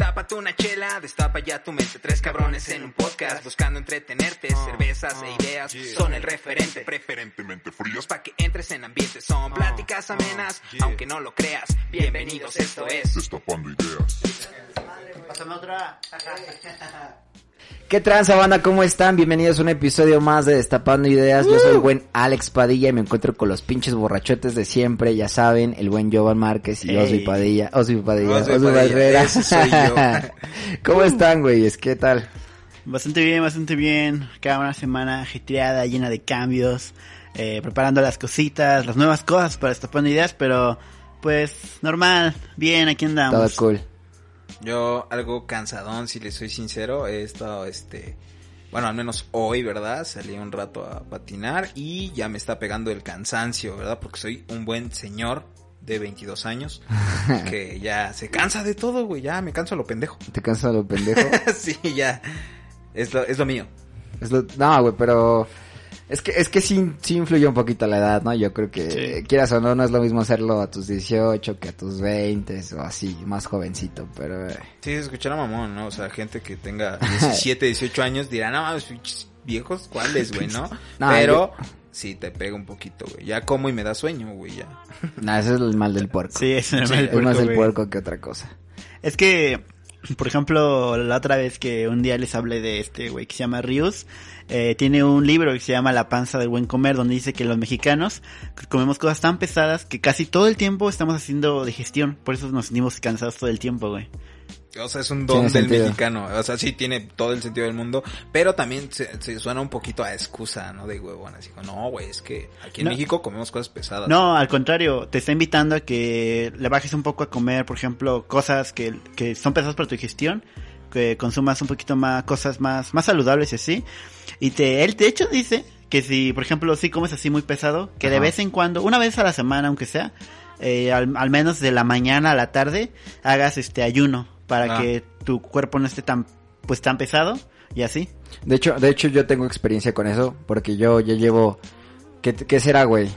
Tápate una chela, destapa ya tu mente. Tres cabrones en un podcast buscando entretenerte. Cervezas e ideas son el referente. Preferentemente frías. Pa' que entres en ambiente. Son pláticas amenas, aunque no lo creas. Bienvenidos, esto es. Destapando ideas. Pásame otra. ¿Qué tranza banda? ¿Cómo están? Bienvenidos a un episodio más de Destapando Ideas. Yo soy el buen Alex Padilla y me encuentro con los pinches borrachotes de siempre, ya saben, el buen Jovan Márquez y. Osby Padilla, Osby Padilla, Osby Osby Padilla, Barrera. ese soy yo. ¿Cómo están, güeyes? ¿Qué tal? Bastante bien, bastante bien. Cada una semana ajetreada, llena de cambios, eh, preparando las cositas, las nuevas cosas para Destapando Ideas, pero pues normal, bien, aquí Todo andamos. cool. Yo algo cansadón, si les soy sincero, he estado, este, bueno, al menos hoy, ¿verdad? Salí un rato a patinar y ya me está pegando el cansancio, ¿verdad? Porque soy un buen señor de 22 años que ya se cansa de todo, güey, ya me canso a lo pendejo. ¿Te cansas lo pendejo? sí, ya, es lo, es lo mío. Es lo- No, güey, pero... Es que, es que sí, sí influye un poquito la edad, ¿no? Yo creo que, Sí. quieras o no, no es lo mismo hacerlo a tus 18 que a tus 20 o así, más jovencito, pero... eh, Sí, se escuchará mamón, ¿no? O sea, gente que tenga 17, 18 años dirá, no, viejos, ¿cuáles, güey, no? No, Pero sí te pega un poquito, güey. Ya como y me da sueño, güey, ya. Nah, ese es el mal del puerco. Sí, es, el es mal puerco, más el puerco que otra cosa. Es que, por ejemplo, la otra vez que un día les hablé de este güey que se llama Rius, eh, tiene un libro que se llama La panza del buen comer, donde dice que los mexicanos comemos cosas tan pesadas que casi todo el tiempo estamos haciendo digestión, por eso nos sentimos cansados todo el tiempo, güey. O sea, es un don Tiene del sentido. mexicano. O sea, sí tiene todo el sentido del mundo. Pero también se, se suena un poquito a excusa, ¿no? De huevón. Así como, no, güey, es que aquí en No. México comemos cosas pesadas. No, al contrario, te está invitando a que le bajes un poco a comer, por ejemplo, cosas que, que son pesadas para tu digestión, que consumas un poquito más, cosas más, más saludables y así. Y te, él de hecho dice que si, por ejemplo, si comes así muy pesado, que de vez en cuando, una vez a la semana aunque sea, eh, al, al menos de la mañana a la tarde, hagas este ayuno para Ah. que tu cuerpo no esté tan, pues tan pesado y así. De hecho, de hecho yo tengo experiencia con eso, porque yo ya llevo, ¿qué, qué será, güey?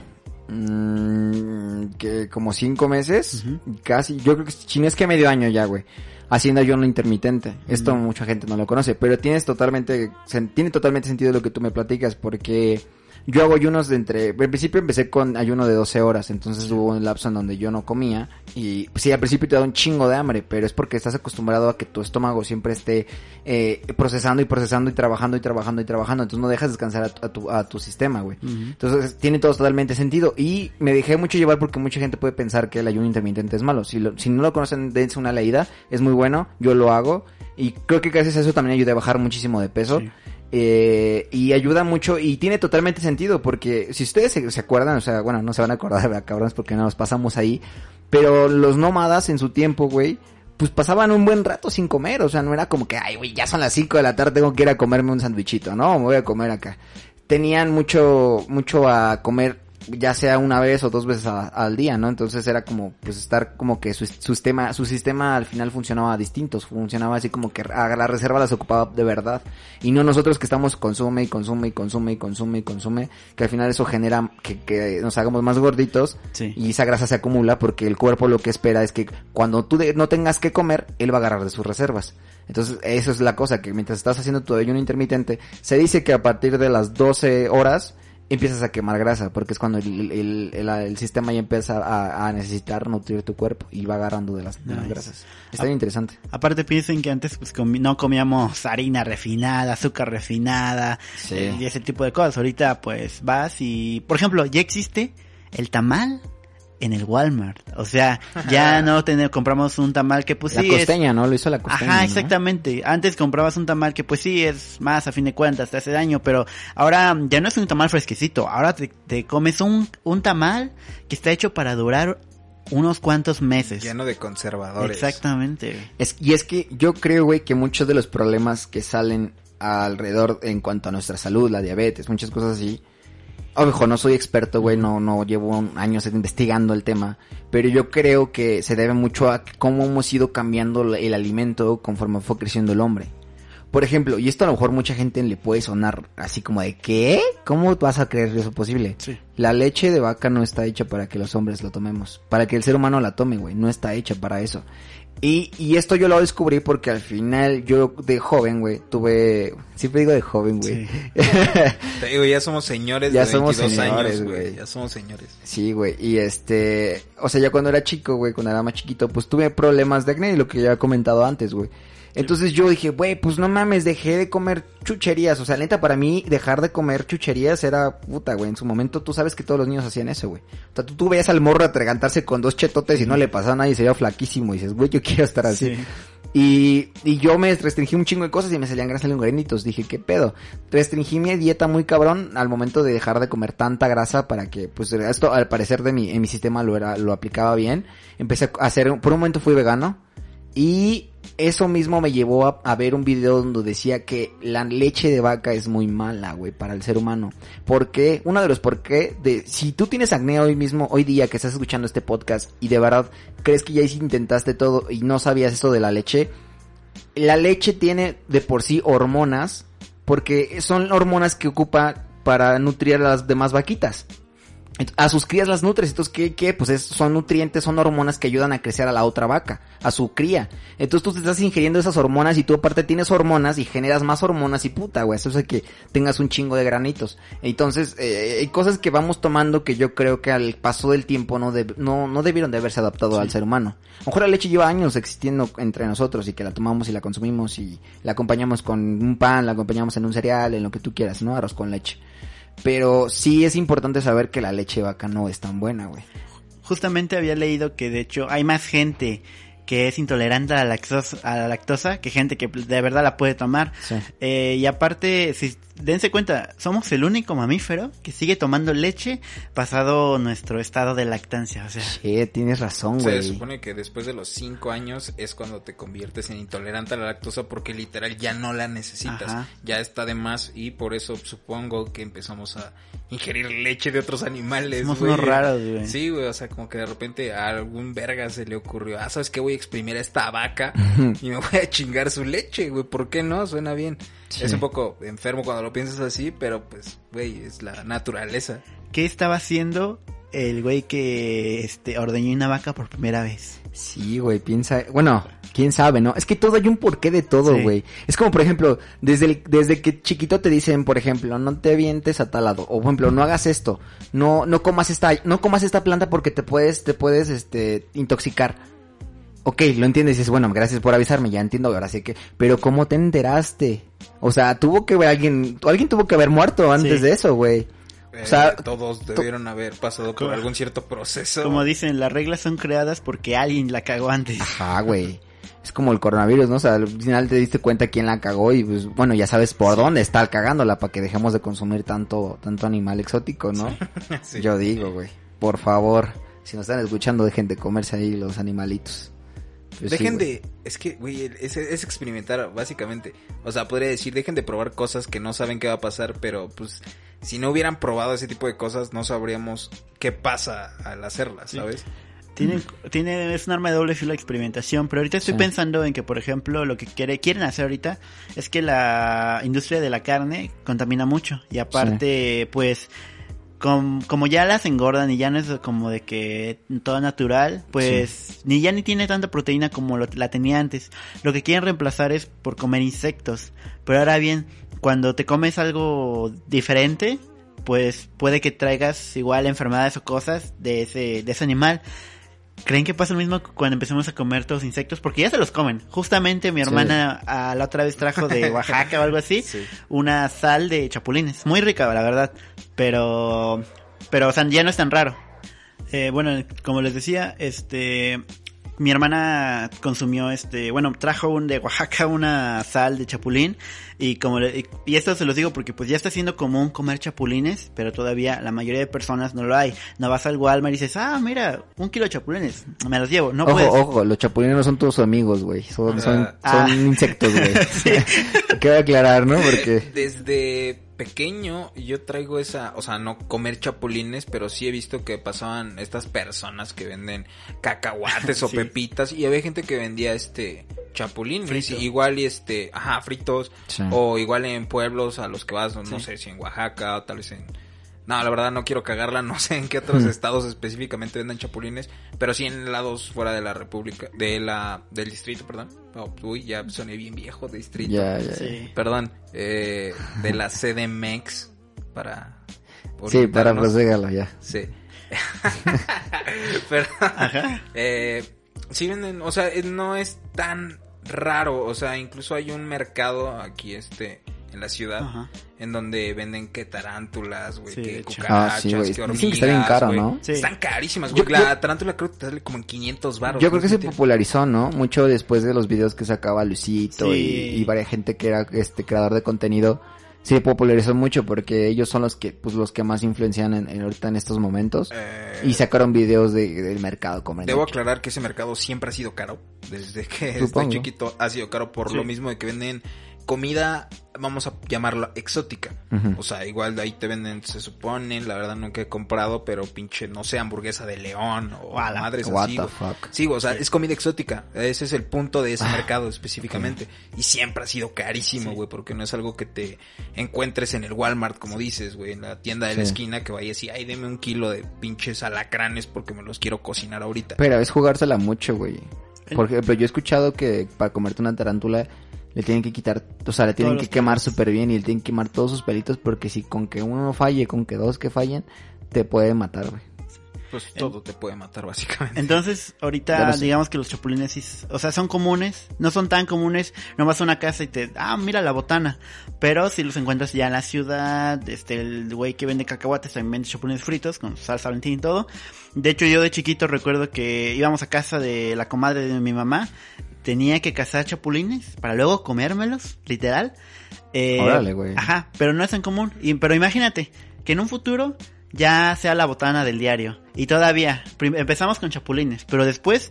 Mm, que como cinco meses, casi, yo creo que si no es que medio año ya, güey, haciendo ayuno intermitente. Esto mucha gente no lo conoce, pero tienes totalmente, tiene totalmente sentido lo que tú me platicas, porque yo hago ayunos de entre, en principio empecé con ayuno de 12 horas, entonces hubo un lapso en donde yo no comía y pues, sí, al principio te da un chingo de hambre, pero es porque estás acostumbrado a que tu estómago siempre esté eh, procesando y procesando y trabajando y trabajando y trabajando, entonces no dejas descansar a tu, a tu, a tu sistema, güey. Entonces tiene todo totalmente sentido y me dejé mucho llevar porque mucha gente puede pensar que el ayuno intermitente es malo. Si, lo- si no lo conocen, dense una leída, es muy bueno, yo lo hago y creo que gracias a eso también ayudé a bajar muchísimo de peso. Sí. Eh, y ayuda mucho y tiene totalmente sentido porque si ustedes se, se acuerdan, o sea, bueno, no se van a acordar, ¿verdad, cabrones, porque no nos pasamos ahí, pero los nómadas en su tiempo, güey, pues pasaban un buen rato sin comer, o sea, no era como que, ay, güey, ya son las 5 de la tarde, tengo que ir a comerme un sandwichito, no, me voy a comer acá. Tenían mucho, mucho a comer, ya sea una vez o dos veces a- al día, ¿no? Entonces era como, pues estar como que su, su sistema, su sistema al final funcionaba distinto, funcionaba así como que a la reserva las ocupaba de verdad. Y no nosotros que estamos consume y consume y consume y consume y consume, que al final eso genera que, que nos hagamos más gorditos Sí. y esa grasa se acumula porque el cuerpo lo que espera es que cuando tú de- no tengas que comer, él va a agarrar de sus reservas. Entonces, eso es la cosa, que mientras estás haciendo tu ayuno intermitente, se dice que a partir de las 12 horas empiezas a quemar grasa, porque es cuando el, el, el- el sistema ya empieza a, a necesitar nutrir tu cuerpo y va agarrando de las, de las grasas. Está bien interesante. Aparte piensen que antes pues comi- no comíamos harina refinada, azúcar refinada Sí. eh, y ese tipo de cosas. Ahorita pues vas y, por ejemplo, ya existe el tamal en el Walmart. O sea, ya no tener, compramos un tamal que pues la sí es... costeña, ¿no? Lo hizo la costeña. Ajá, ¿no? exactamente. Antes comprabas un tamal que pues sí es más a fin de cuentas, te hace daño, pero ahora ya no es un tamal fresquecito. Ahora te, te comes un, un tamal que está hecho para durar unos cuantos meses. Lleno de conservadores. Exactamente. Es, y es que yo creo, güey, que muchos de los problemas que salen alrededor en cuanto a nuestra salud, la diabetes, muchas cosas así. Ojo, no soy experto, güey, no, no llevo un- años investigando el tema, pero yo creo que se debe mucho a cómo hemos ido cambiando el alimento conforme fue creciendo el hombre. Por ejemplo, y esto a lo mejor mucha gente le puede sonar así como de ¿qué? ¿Cómo vas a creer eso posible? Sí. La leche de vaca no está hecha para que los hombres lo tomemos, para que el ser humano la tome, güey, no está hecha para eso. Y, y esto yo lo descubrí porque al final yo de joven, güey, tuve, siempre digo de joven, güey. Sí. Te digo, ya somos señores Ya de somos 22 señores, años, güey. Ya somos señores. Sí, güey, y este, o sea, ya cuando era chico, güey, cuando era más chiquito, pues tuve problemas de acné, lo que ya he comentado antes, güey. Entonces yo dije, güey, pues no mames, dejé de comer chucherías. O sea, neta, para mí, dejar de comer chucherías era puta, güey. En su momento, tú sabes que todos los niños hacían eso, güey. O sea, tú, tú veías al morro atragantarse con dos chetotes y no le pasaba nada y se veía flaquísimo. Y dices, güey, yo quiero estar así. Sí. Y, y yo me restringí un chingo de cosas y me salían grasas granitos. Dije, ¿qué pedo? Restringí mi dieta muy cabrón al momento de dejar de comer tanta grasa para que, pues, esto al parecer de mi, en mi sistema lo era, lo aplicaba bien. Empecé a hacer, por un momento fui vegano. Y eso mismo me llevó a, ver un video donde decía que la leche de vaca es muy mala, güey, para el ser humano. Porque, uno de los por qué, de, si tú tienes acné hoy mismo, hoy día que estás escuchando este podcast y de verdad crees que ya intentaste todo y no sabías eso de la leche, la leche tiene de por sí hormonas, porque son hormonas que ocupa para nutrir a las demás vaquitas. A sus crías las nutres, entonces ¿qué? qué? Pues es- son nutrientes, son hormonas que ayudan a crecer a la otra vaca, a su cría. Entonces tú te estás ingiriendo esas hormonas y tú aparte tienes hormonas y generas más hormonas y puta, güey, eso hace que tengas un chingo de granitos. Entonces, eh, hay cosas que vamos tomando que yo creo que al paso del tiempo no, deb- no, no debieron de haberse adaptado al ser humano. A lo mejor la leche lleva años existiendo entre nosotros y que la tomamos y la consumimos y la acompañamos con un pan, la acompañamos en un cereal, en lo que tú quieras, ¿no? Arroz con leche. Pero sí es importante saber que la leche de vaca no es tan buena, güey. Justamente había leído que de hecho hay más gente que es intolerante a la lactosa, a la lactosa que gente que de verdad la puede tomar. Sí. Eh, y aparte, si dense cuenta, somos el único mamífero que sigue tomando leche pasado nuestro estado de lactancia. O sea, Sí, tienes razón, Se güey. supone que después de los 5 años es cuando te conviertes en intolerante a la lactosa porque literal ya no la necesitas. Ajá. Ya está de más y por eso supongo que empezamos a ingerir leche de otros animales. Somos güey. unos raros, güey. Sí, güey, o sea, como que de repente a algún verga se le ocurrió, ah, ¿sabes qué? Voy a exprimir a esta vaca y me voy a chingar su leche, güey. ¿Por qué no? Suena bien. Sí. Es un poco enfermo cuando lo piensas así, pero pues, güey, es la naturaleza. ¿qué estaba haciendo el güey que este ordeñó una vaca por primera vez? Sí, güey, piensa, bueno, quién sabe, ¿no? Es que todo hay un porqué de todo, Sí. güey. Es como, por ejemplo, desde el- desde que chiquito te dicen, por ejemplo, no te avientes a tal lado, o por ejemplo, no hagas esto, no, no comas esta, no comas esta planta porque te puedes, te puedes, este, intoxicar. Ok, lo entiendes y dices, bueno, gracias por avisarme, ya entiendo, ahora sí que, pero ¿cómo te enteraste? O sea, tuvo que haber alguien, alguien tuvo que haber muerto antes Sí. de eso, güey. Eh, sea, todos debieron haber pasado por algún cierto proceso. Como dicen, las reglas son creadas porque alguien la cagó antes. Ajá, güey. Es como el coronavirus, ¿no? O sea, al final te diste cuenta quién la cagó y pues, bueno, ya sabes por dónde está cagándola para que dejemos de consumir tanto, tanto animal exótico, ¿no? Sí. Yo digo, güey. Por favor, si nos están escuchando, dejen de comerse ahí los animalitos. Pues sí, dejen de, es que, güey, es, es experimentar, básicamente. O sea, podría decir, dejen de probar cosas que no saben qué va a pasar, pero pues, si no hubieran probado ese tipo de cosas, no sabríamos qué pasa al hacerlas, Sí. ¿sabes? Tiene, tiene, es un arma de doble filo la experimentación, pero ahorita estoy Sí. pensando en que, por ejemplo, lo que quiere, quieren hacer ahorita es que la industria de la carne contamina mucho. Y aparte, pues, com- como ya las engordan y ya no es como de que todo natural, pues, ni ya ni tiene tanta proteína como lo- la tenía antes. Lo que quieren reemplazar es por comer insectos. Pero ahora bien, cuando te comes algo diferente, pues puede que traigas igual enfermedades o cosas de ese, de ese animal. ¿Creen que pasa lo mismo cuando empecemos a comer todos los insectos? Porque ya se los comen. Justamente mi Sí. hermana a la otra vez trajo de Oaxaca o algo así Sí. una sal de chapulines. Muy rica, la verdad. Pero, pero, o sea, ya no es tan raro. Eh, bueno, como les decía, este, mi hermana consumió este, bueno, trajo un de Oaxaca una sal de chapulín y como le- y- y esto se los digo porque pues ya está siendo común comer chapulines, pero todavía la mayoría de personas no lo hay. No vas al Walmart y dices, ah, mira, un kilo de chapulines, me los llevo. No ojo, puedes. ojo, los chapulines no son todos amigos, güey. Son, son, Ah. son insectos, güey. Quiero aclarar, ¿no? Porque... Desde pequeño yo traigo esa, o sea, no comer chapulines, pero sí he visto que pasaban estas personas que venden cacahuates o Sí. pepitas y había gente que vendía este chapulines. Frito. Igual y este, ajá, fritos. Sí. O igual en pueblos a los que vas, no Sí. sé si en Oaxaca o tal vez en... No, la verdad no quiero cagarla, no sé en qué otros estados específicamente venden chapulines, pero sí en lados fuera de la república, de la, del distrito, perdón. Oh, uy, ya soné bien viejo de distrito. Ya, ya, ya. Sí. Perdón, eh, de la CDMX para... Sí, para orientarnos. proségalo ya. Sí. Pero, Ajá. eh, sí venden, o sea, eh, no es tan raro, o sea, incluso hay un mercado aquí, este, en la ciudad, Ajá. en donde venden que tarántulas, güey, Sí, que cucarachas, Ah, sí, güey. que Dicen hormigas, que está bien caro, güey. ¿no? Sí. Están carísimas, güey. Yo- La tarántula creo que te sale como en 500 baros. Yo creo que se popularizó, ¿no? Mucho después de los videos que sacaba Luisito Sí. y, y varias gente que era este creador de contenido. Se popularizó mucho porque ellos son los que, pues, los que más influencian en, en ahorita en estos momentos. Eh, Y sacaron videos de, del mercado como Debo aclarar que ese mercado siempre ha sido caro. Desde que Supongo. estoy chiquito ha sido caro por Sí. lo mismo de que venden comida, vamos a llamarla exótica. O sea, igual de ahí te venden, se supone, la verdad nunca he comprado, pero pinche, no sé, hamburguesa de león o Wala. madres What así. the güey. fuck. Sí, o sea, es comida exótica. Ese es el punto de Ah, ese mercado específicamente. Y siempre ha sido carísimo, Sí. güey, porque no es algo que te encuentres en el Walmart, como dices, güey, en la tienda de la esquina que vayas y, ay, deme un kilo de pinches alacranes porque me los quiero cocinar ahorita. Pero es jugársela mucho, güey. Por ejemplo, yo he escuchado que para comerte una tarántula le tienen que quitar, o sea, le tienen Todos que quemar súper bien y le tienen que quemar todos sus pelitos porque si con que uno falle, con que dos que fallen, te puede matar, güey. Pues todo te puede matar, básicamente. Entonces, ahorita digamos que los chapulines, sí, o sea, son comunes, no son tan comunes, no vas a una casa y te, ah, mira la botana, pero si los encuentras ya en la ciudad, este, el güey que vende cacahuates también vende chapulines fritos con salsa valentín y todo. De hecho, yo de chiquito recuerdo que íbamos a casa de la comadre de mi mamá, tenía que cazar chapulines para luego comérmelos, literal. Eh, Órale, güey. Ajá, pero no es tan común. Y, pero imagínate que en un futuro ya sea la botana del diario. Y todavía, empezamos con chapulines, pero después,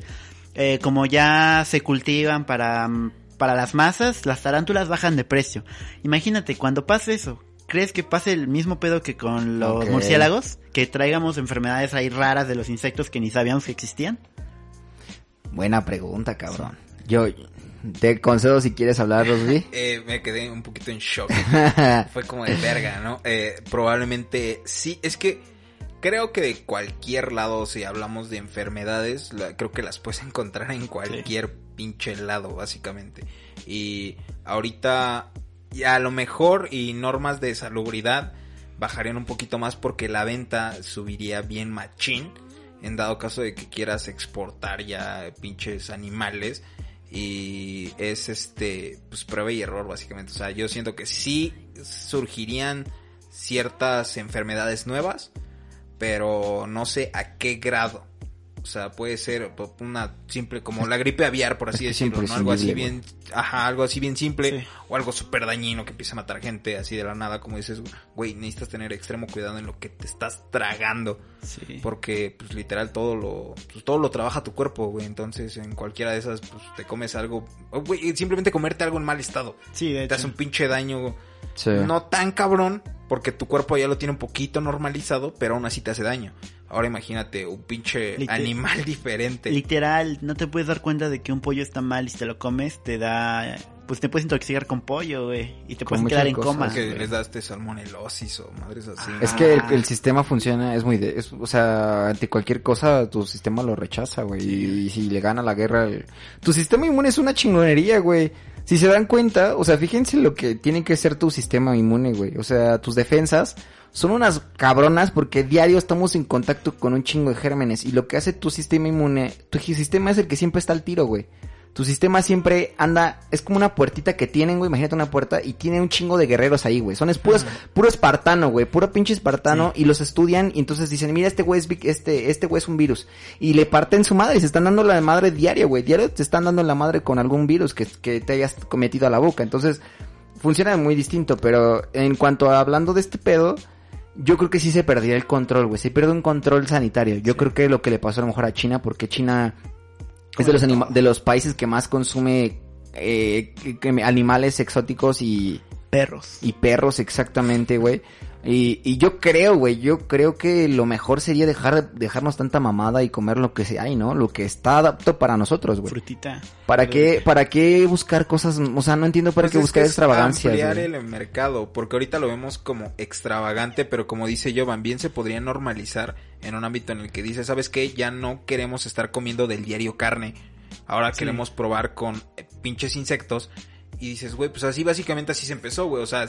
eh, como ya se cultivan para, mm, para las masas, las tarántulas bajan de precio. Imagínate, cuando pase eso, ¿crees que pase el mismo pedo que con los murciélagos? Que traigamos enfermedades ahí raras de los insectos que ni sabíamos que existían. Buena pregunta, cabrón. Yo te concedo si quieres hablar, Rosby. Eh, me quedé un poquito en shock. Fue como de verga, ¿no? Eh, probablemente sí, es que creo que de cualquier lado, si hablamos de enfermedades, la- creo que las puedes encontrar en cualquier pinche lado, básicamente. Y ahorita, ya a lo mejor, y normas de salubridad bajarían un poquito más porque la venta subiría bien machín. En dado caso de que quieras exportar ya pinches animales. Y es este, pues prueba y error básicamente. O sea, yo siento que sí surgirían ciertas enfermedades nuevas, pero no sé a qué grado. O sea, puede ser una simple, como la gripe aviar, por así Es decirlo, ¿no? Algo así bien, ajá, algo así bien simple, Sí. o algo súper dañino que empieza a matar gente así de la nada, como dices, güey, necesitas tener extremo cuidado en lo que te estás tragando. Sí. Porque, pues, literal, todo lo, pues, todo lo trabaja tu cuerpo, güey. Entonces, en cualquiera de esas, pues, te comes algo, o, güey, simplemente comerte algo en mal estado. Sí, de Te hace hecho. un pinche daño, Sí. no tan cabrón, porque tu cuerpo ya lo tiene un poquito normalizado, pero aún así te hace daño. Ahora imagínate un pinche Liter- animal diferente. Literal, no te puedes dar cuenta de que un pollo está mal y si te lo comes, te da. Pues te puedes intoxicar con pollo, güey. Y te Con puedes quedar en coma. que les daste salmonelosis o madres así. Ah. Es que el, el sistema funciona, es muy de, es- o sea, ante cualquier cosa tu sistema lo rechaza, güey, y, y si le gana la guerra, el- tu sistema inmune es una chingonería, güey. Si se dan cuenta, o sea, fíjense lo que tiene que ser tu sistema inmune, güey. O sea, tus defensas son unas cabronas porque diario estamos en contacto con un chingo de gérmenes y lo que hace tu sistema inmune, tu sistema es el que siempre está al tiro, güey. Tu sistema siempre anda, es como una puertita que tienen, güey, imagínate una puerta y tiene un chingo de guerreros ahí, güey. Son es puros, puro espartano, güey, puro pinche espartano y los estudian y entonces dicen, mira, este güey es, este, este güey es un virus. Y le parten su madre, se están dando la madre diario, güey. Diario te están dando la madre con algún virus que, que te hayas cometido a la boca. Entonces, funciona muy distinto, pero en cuanto a hablando de este pedo, yo creo que sí se perdería el control, güey. Se pierde un control sanitario. Yo creo que lo que le pasó a lo mejor a China, porque China es de los, anima- de los países que más consume eh, animales exóticos y, Perros. y perros exactamente, güey. Y, y yo creo, güey, yo creo que lo mejor sería dejar dejarnos tanta mamada y comer lo que sea, hay, ¿no? Lo que está apto para nosotros, güey. Frutita. ¿Para qué, ¿Para qué buscar cosas? O sea, no entiendo para Pues qué buscar extravagancias. ampliar güey. el mercado, porque ahorita lo vemos como extravagante, pero como dice Jovan, bien se podría normalizar en un ámbito en el que dice, ¿sabes qué? Ya no queremos estar comiendo del diario carne. Ahora Sí. queremos probar con pinches insectos. Y dices, güey, pues así básicamente así se empezó, güey. O sea,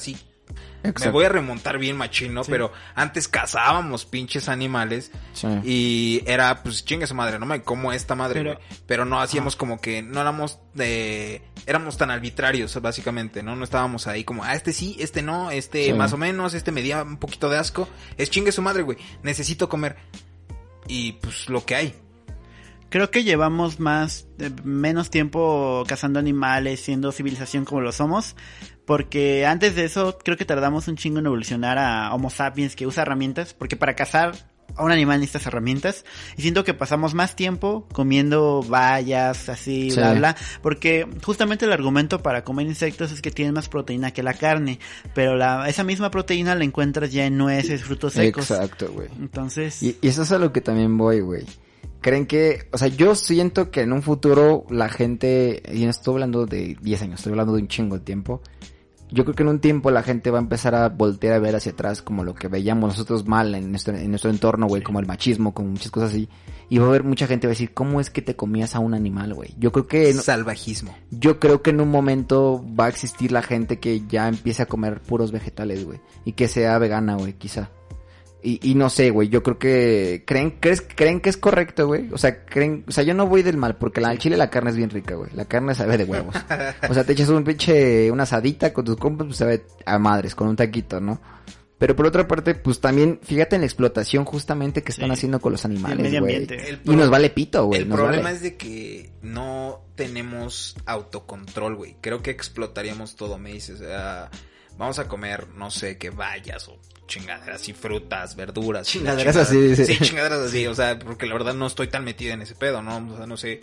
me voy a remontar bien machino, Sí. pero antes cazábamos pinches animales Sí. y era, pues chinga su madre, no me como esta madre, Pero- güey. Pero no hacíamos como que, no éramos de, éramos tan arbitrarios, básicamente, ¿no? No estábamos ahí como, ah, este sí, este no, este Sí. más o menos, este me dio un poquito de asco. Es chingue su madre, güey. Necesito comer. Y pues lo que hay. Creo que llevamos más, eh, menos tiempo cazando animales, siendo civilización como lo somos, porque antes de eso creo que tardamos un chingo en evolucionar a Homo sapiens que usa herramientas, porque para cazar a un animal necesitas herramientas, y siento que pasamos más tiempo comiendo bayas, así, Sí. bla, bla, porque justamente el argumento para comer insectos es que tienen más proteína que la carne, pero la, esa misma proteína la encuentras ya en nueces, frutos secos. Exacto, güey. Entonces, Y, y eso es a lo que también voy, güey. Creen que, o sea, yo siento que en un futuro la gente, y no estoy hablando de 10 años, estoy hablando de un chingo de tiempo. Yo creo que en un tiempo la gente va a empezar a voltear a ver hacia atrás como lo que veíamos nosotros mal en nuestro, en nuestro entorno, güey, como el machismo, como muchas cosas así. Y va a haber mucha gente va a decir, ¿cómo es que te comías a un animal, güey? Yo creo que, no- Salvajismo. yo creo que en un momento va a existir la gente que ya empiece a comer puros vegetales, güey. Y que sea vegana, güey, quizá. Y, y no sé, güey, yo creo que... ¿Creen, crees, ¿Creen que es correcto, güey? O sea, creen... O sea, yo no voy del mal, porque la, al chile la carne es bien rica, güey. La carne sabe de huevos. O sea, te echas un pinche... Una asadita con tus compas, pues sabe a madres, con un taquito, ¿no? Pero por otra parte, pues también, fíjate en la explotación justamente que están Sí. haciendo con los animales, güey. Y nos vale pito, güey. El nos problema vale. es de que no tenemos autocontrol, güey. Creo que explotaríamos todo, me dices. ah, vamos a comer, no sé, que bayas o chingaderas y frutas, verduras. Chingaderas chingaderas- así, sí. Sí, chingaderas así. O sea, porque la verdad no estoy tan metido en ese pedo, ¿no? O sea, no sé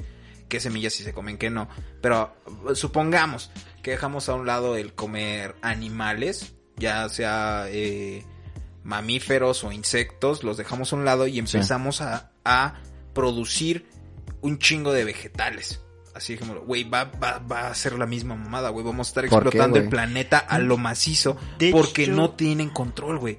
qué semillas si se comen, qué no. Pero supongamos que dejamos a un lado el comer animales, ya sea eh, mamíferos o insectos, los dejamos a un lado y empezamos a, a producir un chingo de vegetales. Así como, güey, va, va, va a ser la misma mamada, güey. Vamos a estar ¿Por qué, explotando el planeta a lo macizo De porque hecho- no tienen control, güey.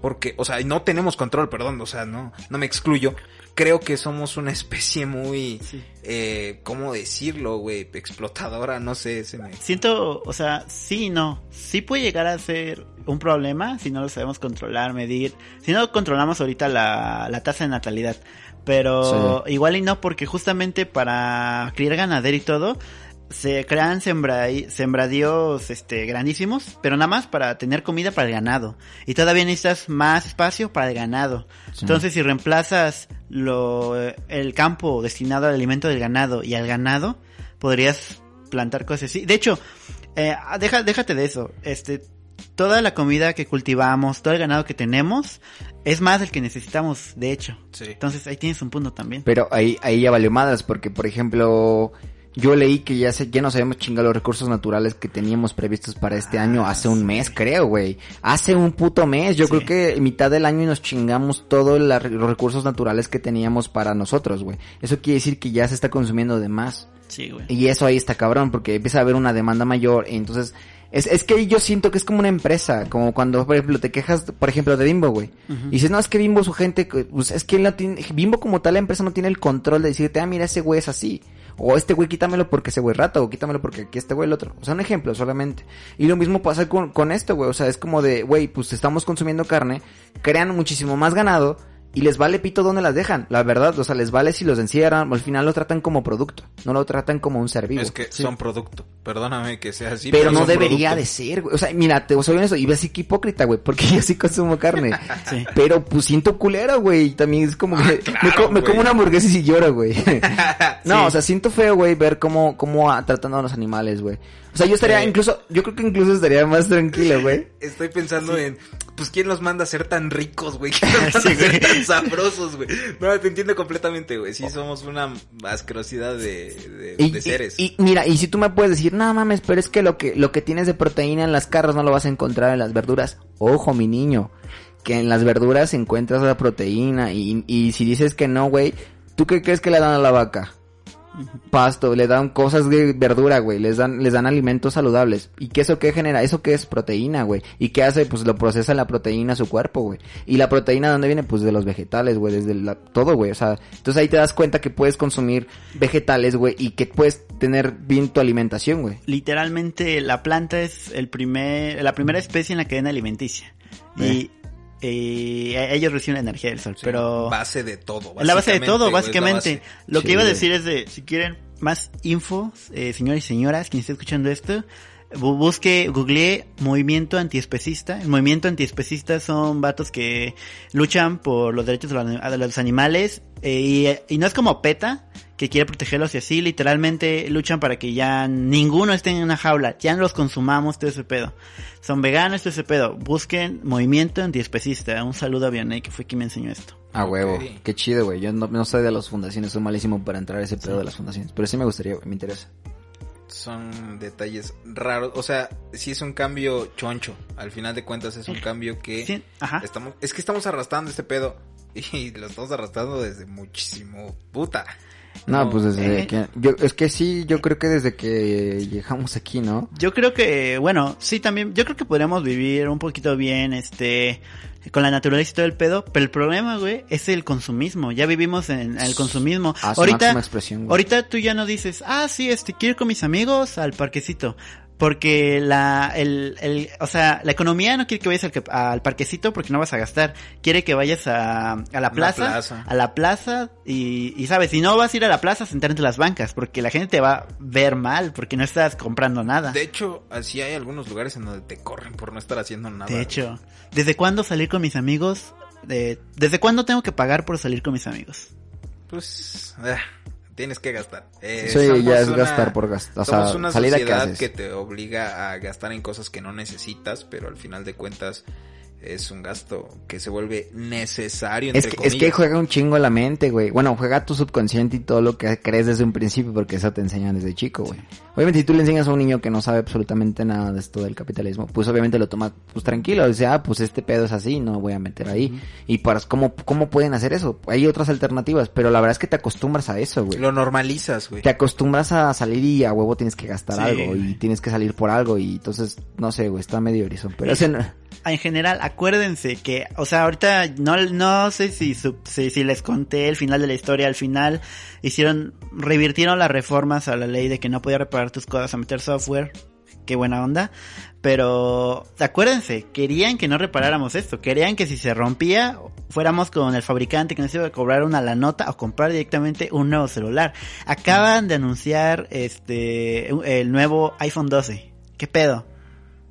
Porque, o sea, no tenemos control, perdón, o sea, no, no me excluyo. Creo que somos una especie muy, Sí. eh, ¿cómo decirlo, güey? Explotadora, no sé, se me... Siento, o sea, sí y no. Sí puede llegar a ser un problema si no lo sabemos controlar, medir. Si no controlamos ahorita la, la tasa de natalidad. Pero igual y no, porque justamente para criar ganadero y todo, se crean sembra sembradíos este, grandísimos, pero nada más para tener comida para el ganado. Y todavía necesitas más espacio para el ganado. Sí. Entonces, si reemplazas lo, el campo destinado al alimento del ganado y al ganado, podrías plantar cosas así. De hecho, eh, deja, déjate de eso. Este, toda la comida que cultivamos, todo el ganado que tenemos, es más del que necesitamos, de hecho. Sí. Entonces, ahí tienes un punto también. Pero ahí, ahí ya valió madres, porque por ejemplo, yo leí que ya se, ya nos habíamos chingado los recursos naturales que teníamos previstos para este Ah, año hace un mes, creo, güey. Hace un puto mes. Yo Sí. creo que mitad del año nos chingamos todos los recursos naturales que teníamos para nosotros, güey. Eso quiere decir que ya se está consumiendo de más. Sí, güey. Y eso ahí está cabrón, porque empieza a haber una demanda mayor, y entonces, es, es que yo siento que es como una empresa, como cuando, por ejemplo, te quejas, por ejemplo, de Bimbo, güey. Y dices, no, es que Bimbo, su gente, pues es que él no tiene, Bimbo como tal, la empresa no tiene el control de decirte, ah, mira, ese güey es así. O este güey quítamelo porque ese güey rata, o quítamelo porque aquí este güey el otro. O sea, un ejemplo solamente. Y lo mismo pasa con, con esto, güey. O sea, es como de, güey, pues estamos consumiendo carne, crean muchísimo más ganado, y les vale pito dónde las dejan, la verdad, o sea, les vale si los encierran, al final lo tratan como producto, no lo tratan como un ser vivo. Es que son producto. Perdóname que sea así. pero no debería producto. de ser, güey. O sea, mira, te soy honesto, y ves que hipócrita, güey, porque yo sí consumo carne. Sí. Pero pues siento culero, güey. También es como que me, claro, co- me güey. como una hamburguesa y sí lloro, güey. no, Sí. o sea, siento feo, güey, ver cómo, cómo ah, tratando a los animales, güey. O sea, yo estaría incluso, yo creo que incluso estaría más tranquilo, güey. Estoy pensando en, pues, ¿quién los manda a ser tan ricos, güey? ¿Quién los manda Sí, a ser tan sabrosos, güey? No, te entiendo completamente, güey. Sí, somos una asquerosidad de, de, Y, de seres. y- y mira, y si tú me puedes decir, no mames, pero es que lo que, lo que tienes de proteína en las carnes no lo vas a encontrar en las verduras. Ojo, mi niño, que en las verduras encuentras la proteína y, y si dices que no, güey, ¿tú qué crees que le dan a la vaca? Pasto, le dan cosas de verdura, güey, les dan, les dan alimentos saludables. ¿Y qué eso qué genera? ¿Eso qué es proteína, güey? ¿Y qué hace? Pues lo procesa la proteína a su cuerpo, güey. ¿Y la proteína de dónde viene? Pues de los vegetales, güey, desde la, todo, güey. O sea, entonces ahí te das cuenta que puedes consumir vegetales, güey, y que puedes tener bien tu alimentación, güey. Literalmente la planta es el primer, la primera especie en la cadena alimenticia. Y eh, ellos reciben energía del sol, Sí, pero Base de todo. la base de todo, la básicamente. Lo que iba a decir es de, si quieren más info, eh, señores y señoras, quien esté escuchando esto, bu- busque, googleé movimiento antiespecista. El movimiento antiespecista son vatos que luchan por los derechos de los, de los animales eh, y, y no es como PETA, que quiere protegerlos y así, literalmente luchan para que ya ninguno esté en una jaula, ya no los consumamos, todo ese pedo. Son veganos, todo ese pedo. Busquen movimiento antiespecista. Un saludo a Vianney, que fue quien me enseñó esto. A huevo, qué chido, güey. Yo no, no soy de las fundaciones, soy malísimo para entrar a ese pedo de las fundaciones. Pero sí me gustaría, güey, me interesa. Son detalles raros. O sea, sí es un cambio choncho. Al final de cuentas es un cambio que Sí, ajá. estamos, es que estamos arrastrando este pedo. Y lo estamos arrastrando desde muchísimo puta. No, pues desde eh. que... Yo, es que sí, yo creo que desde que llegamos aquí, ¿no? Yo creo que, bueno, sí también, yo creo que podríamos vivir un poquito bien, este, con la naturaleza y todo el pedo, pero el problema, güey, es el consumismo. Ya vivimos en el consumismo. A su ahorita, expresión, güey. ahorita tú ya no dices, ah, sí, este, quiero ir con mis amigos al parquecito. Porque la, el, el, o sea, la economía no quiere que vayas al, al parquecito porque no vas a gastar. Quiere que vayas a, a la plaza, plaza. a la plaza y, y sabes, si no vas a ir a la plaza, sentarte entre las bancas porque la gente te va a ver mal porque no estás comprando nada. De hecho, así hay algunos lugares en donde te corren por no estar haciendo nada. De hecho, ¿desde cuándo salir con mis amigos? De- ¿Desde cuándo tengo que pagar por salir con mis amigos? Pues, ah, tienes que gastar. Eh, Sí, somos ya es una- gastar por gastar. O somos sea, una salida que sociedad que te obliga a gastar en cosas que no necesitas, pero al final de cuentas es un gasto que se vuelve necesario. Es Entre que, es que juega un chingo la mente, güey. Bueno, juega tu subconsciente y todo lo que crees desde un principio, porque eso te enseñan desde chico, güey. Obviamente, si tú le enseñas a un niño que no sabe absolutamente nada de esto del capitalismo, pues obviamente lo toma pues tranquilo. Dice, ah, pues este pedo es así, no voy a meter ahí. Y para, ¿cómo, ¿cómo pueden hacer eso? Hay otras alternativas, pero la verdad es que te acostumbras a eso, güey. Lo normalizas, güey. Te acostumbras a salir y a huevo tienes que gastar Sí, algo y tienes que salir por algo y entonces, no sé, güey, está medio horizon. Pero ese no- En general, acuérdense que, o sea, ahorita no, no sé si, si, si les conté el final de la historia. Al final hicieron, revirtieron las reformas a la ley de que no podía reparar tus cosas a meter software. Qué buena onda. Pero acuérdense, querían que no reparáramos esto. Querían que si se rompía, fuéramos con el fabricante que nos iba a cobrar una la nota o comprar directamente un nuevo celular. Acaban de anunciar este el nuevo iPhone 12. ¿Qué pedo?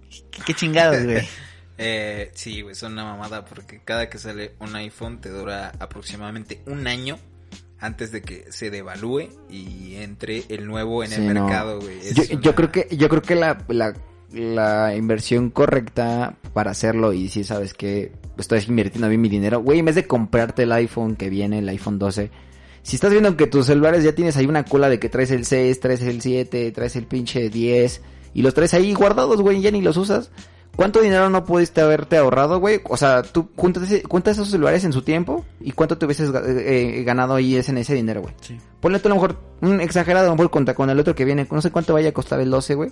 ¿Qué, qué chingados, güey? Eh, sí, güey, son una mamada porque cada que sale un iPhone te dura aproximadamente un año antes de que se devalúe y entre el nuevo en Sí, el no. mercado, güey. Yo, una- yo creo que yo creo que la, la, la inversión correcta para hacerlo y si sabes que estoy invirtiendo bien mi dinero, güey, en vez de comprarte el iPhone que viene, el iPhone 12, si estás viendo que tus celulares ya tienes ahí una cola de que traes el 6, traes el 7, traes el pinche 10 y los traes ahí guardados, güey, ya ni los usas. ¿Cuánto dinero no pudiste haberte ahorrado, güey? O sea, tú juntas, ese- juntas esos celulares en su tiempo y cuánto te hubieses ga- eh, ganado ahí ese, en ese dinero, güey. Sí. Ponle tú a lo mejor un exagerado, a lo mejor con el otro que viene. No sé cuánto vaya a costar el 12, güey.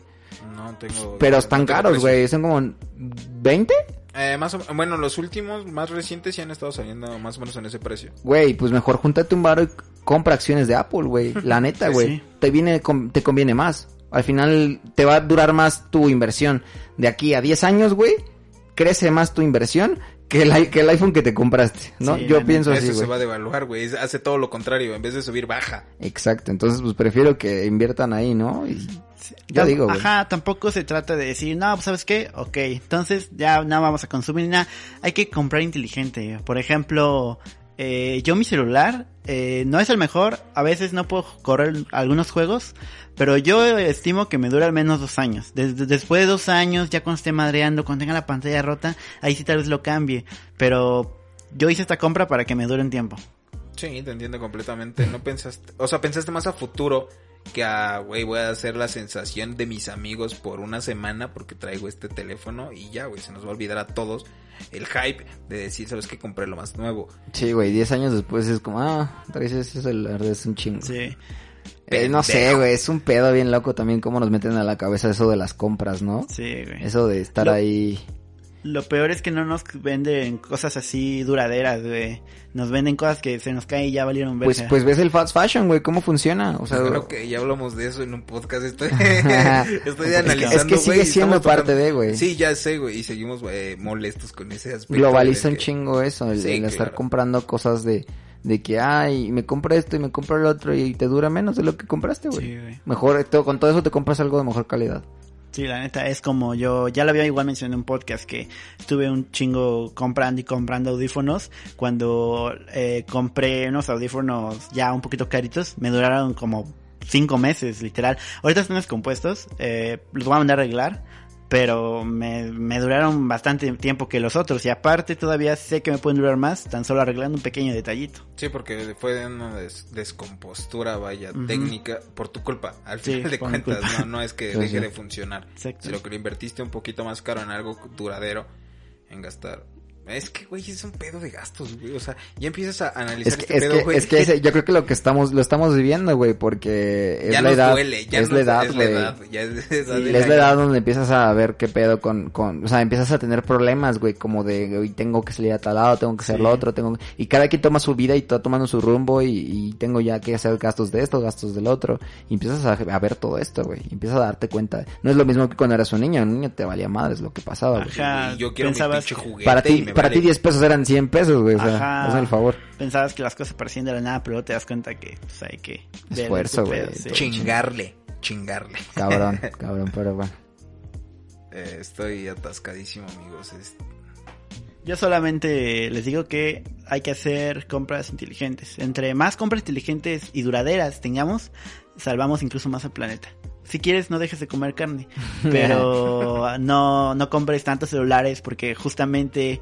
No tengo... Pero están caros, güey. Son como 20. Eh, más o- bueno, los últimos, más recientes, sí han estado saliendo más o menos en ese precio. Güey, pues mejor júntate un baro y compra acciones de Apple, güey. La neta, güey. sí. Te viene, te conviene más. Al final te va a durar más tu inversión. De aquí a 10 años, güey, crece más tu inversión que el, que el iPhone que te compraste, ¿no? Sí, Yo pienso Eso así, se güey. va a devaluar, güey. Hace todo lo contrario. En vez de subir, baja. Exacto. Entonces, pues prefiero que inviertan ahí, ¿no? Y yo Tam- digo, güey. Ajá, tampoco se trata de decir, no, pues sabes qué, ok, entonces ya no vamos a consumir nada. Hay que comprar inteligente. Por ejemplo, eh, yo mi celular eh, no es el mejor, a veces no puedo correr algunos juegos, pero yo estimo que me dura al menos dos años. Después de dos años, ya cuando esté madreando, cuando tenga la pantalla rota, ahí sí tal vez lo cambie. Pero yo hice esta compra para que me dure un tiempo. Sí, te entiendo completamente. No pensaste, o sea, pensaste más a futuro que a, güey, voy a hacer la sensación de mis amigos por una semana porque traigo este teléfono y ya, güey, se nos va a olvidar a todos el hype de decir, ¿sabes qué? Compré lo más nuevo. Sí, güey, 10 años después es como, ah, traes ese celular, es un chingo. Sí. Eh, no sé, güey, es un pedo bien loco también cómo nos meten a la cabeza eso de las compras, ¿no? Sí, güey. Eso de estar Lo- ahí. Lo peor es que no nos venden cosas así duraderas, güey. Nos venden cosas que se nos caen y ya valieron Pues, verga. pues ves el fast fashion, güey, cómo funciona. O sea, Creo que ya hablamos de eso en un podcast. Estoy, estoy que- analizando. es que sigue güey, siendo parte tocando- de, güey. Sí, ya sé, güey. Y seguimos güey, molestos con ese aspecto. globaliza un que- chingo eso, el, Sí, el estar claro. comprando cosas de, de que, ay, me compro esto y me compro el otro y te dura menos de lo que compraste, güey. Sí, güey. Mejor, to- con todo eso te compras algo de mejor calidad. Sí, la neta es como yo, ya lo había igual mencionado en un podcast que estuve un chingo comprando y comprando audífonos. Cuando eh, compré unos audífonos ya un poquito caritos, me duraron como cinco meses, literal. Ahorita están descompuestos, eh, los voy a mandar a arreglar, pero me, me duraron bastante tiempo que los otros. Y aparte todavía sé que me pueden durar más, tan solo arreglando un pequeño detallito. Sí, porque fue de una des- descompostura, vaya, técnica, por tu culpa. Al Sí, final de cuentas, no, no es que Sí, deje sí. de funcionar. Exacto. Si lo que lo invertiste un poquito más caro en algo duradero, en gastar. Es que, güey, es un pedo de gastos, güey. O sea, ya empiezas a analizar Es que, este es pedo, que, güey. es que ese- yo creo que lo que estamos, lo estamos viviendo, güey, porque es ya la nos edad. duele, ya es nos- la edad, es la güey. edad, ya es la Es la edad donde empiezas a ver qué pedo con, con, o sea, empiezas a tener problemas, güey, como de, hoy tengo que salir a tal lado, tengo que hacer Sí. lo otro, tengo, y cada quien toma su vida y está tomando su rumbo y, y tengo ya que hacer gastos de esto, gastos del otro, y empiezas a, a ver todo esto, güey, y empiezas a darte cuenta. No es lo mismo que cuando eras un niño, un niño te valía madres lo que pasaba, güey. Ajá, Y yo quiero mi pinche que- juguete Para y ti, me para vale. ti 10 pesos eran 100 pesos, güey, o sea, Ajá. hazme el favor. Pensabas que las cosas parecían de la nada, pero luego te das cuenta que pues, hay que... Esfuerzo, güey, sí. Chingarle, chingarle. Cabrón, cabrón, pero bueno. Eh, estoy atascadísimo, amigos. Es- Yo solamente les digo que hay que hacer compras inteligentes. Entre más compras inteligentes y duraderas tengamos, salvamos incluso más al planeta. Si quieres, no dejes de comer carne, pero no, no compres tantos celulares porque justamente,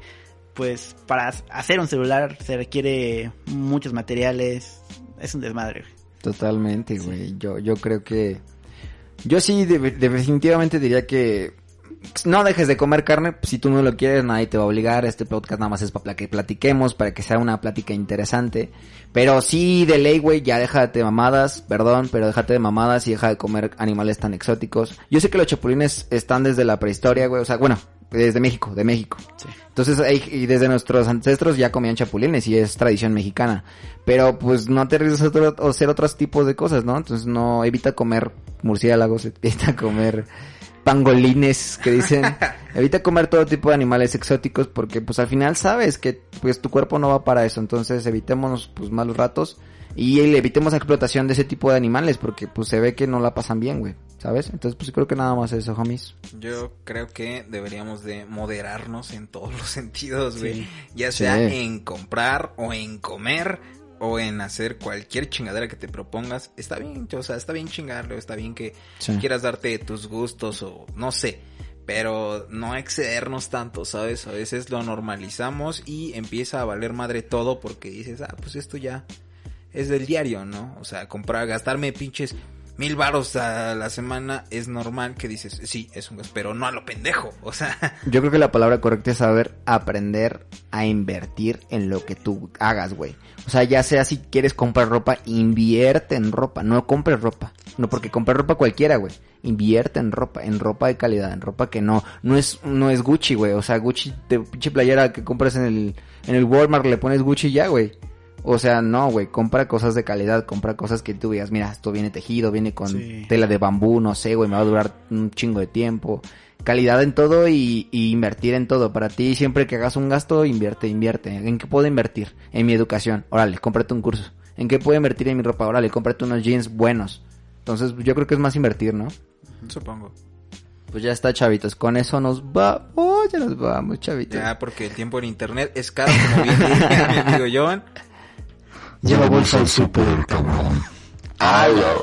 pues, para hacer un celular se requiere muchos materiales. Es un desmadre. güey. Totalmente, güey. Yo, yo creo que... Yo sí, de- definitivamente diría que... No dejes de comer carne, pues, si tú no lo quieres, nadie te va a obligar. Este podcast nada más es para que platiquemos, para que sea una plática interesante. Pero sí, de ley, güey, ya déjate de mamadas, perdón, pero déjate de mamadas y deja de comer animales tan exóticos. Yo sé que los chapulines están desde la prehistoria, güey, o sea, bueno, desde México, de México. Sí. Entonces, y desde nuestros ancestros ya comían chapulines y es tradición mexicana. Pero pues no te arriesgues a otro- hacer otros tipos de cosas, ¿no? Entonces no, evita comer murciélagos, evita comer pangolines que dicen, evita comer todo tipo de animales exóticos porque pues al final sabes que pues tu cuerpo no va para eso. Entonces evitemos pues malos ratos y evitemos la explotación de ese tipo de animales porque pues se ve que no la pasan bien, güey. ¿Sabes? Entonces pues creo que nada más eso, homies. Yo creo que deberíamos de moderarnos en todos los sentidos, güey. Sí. Ya sea Sí. en comprar o en comer o en hacer cualquier chingadera que te propongas. Está bien, o sea, está bien chingarlo, está bien que Sí. quieras darte tus gustos o no sé. Pero no excedernos tanto, ¿sabes? A veces lo normalizamos y empieza a valer madre todo porque dices, ah, pues esto ya es del diario, ¿no? O sea, comprar, gastarme pinches mil varos a la semana es normal que dices, sí, es un gasto, pero no a lo pendejo, o sea, Yo creo que la palabra correcta es saber aprender a invertir en lo que tú hagas, güey. O sea, ya sea si quieres comprar ropa, invierte en ropa, no compres ropa. No porque comprar ropa cualquiera, güey. Invierte en ropa, en ropa de calidad, en ropa que no no es no es Gucci, güey. O sea, Gucci de pinche playera que compras en el en el Walmart le pones Gucci ya, güey. O sea, no, güey, compra cosas de calidad, compra cosas que tú digas, mira, esto viene tejido, viene con Sí. tela de bambú, no sé, güey, me va a durar un chingo de tiempo. Calidad en todo y, y invertir en todo. Para ti, siempre que hagas un gasto, invierte, invierte. ¿En qué puedo invertir? En mi educación. Órale, cómprate un curso. ¿En qué puedo invertir en mi ropa? Órale, cómprate unos jeans buenos. Entonces, yo creo que es más invertir, ¿no? supongo. Pues ya está, chavitos. Con eso nos va. Oh, ya nos vamos, chavitos. Ya, porque el tiempo en internet es caro, como bien mi amigo Joan. Ya vamos al super cabrón. ¡Hala!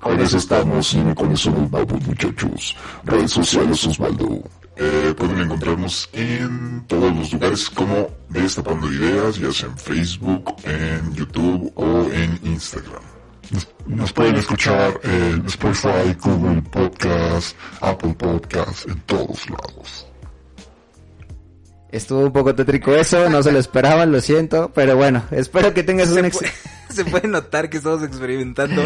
Con eso estamos y con eso nos vamos, muchachos. Redes sociales, Osvaldo. Eh, pueden encontrarnos en todos los lugares como Destapando Ideas, ya sea en Facebook, en YouTube o en Instagram. Nos, nos pueden escuchar en Spotify, Google Podcast, Apple Podcast, en todos lados. Estuvo un poco tétrico eso, no se lo esperaban, lo siento, pero bueno, espero que tengas un Se, ex... puede, se puede notar que estamos experimentando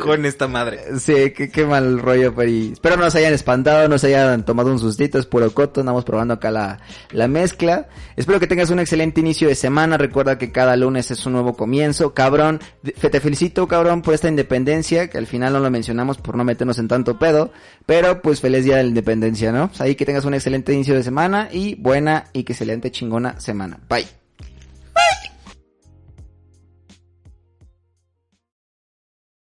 con esta madre. Sí, qué, qué mal rollo, Peri. Espero no se hayan espantado, no se hayan tomado un sustito, es puro coto, andamos probando acá la, la mezcla. Espero que tengas un excelente inicio de semana, recuerda que cada lunes es un nuevo comienzo. Cabrón, te felicito, cabrón, por esta independencia, que al final no lo mencionamos por no meternos en tanto pedo, pero pues feliz día de la independencia, ¿no? Ahí que tengas un excelente inicio de semana y buena y que excelente chingona semana. Bye.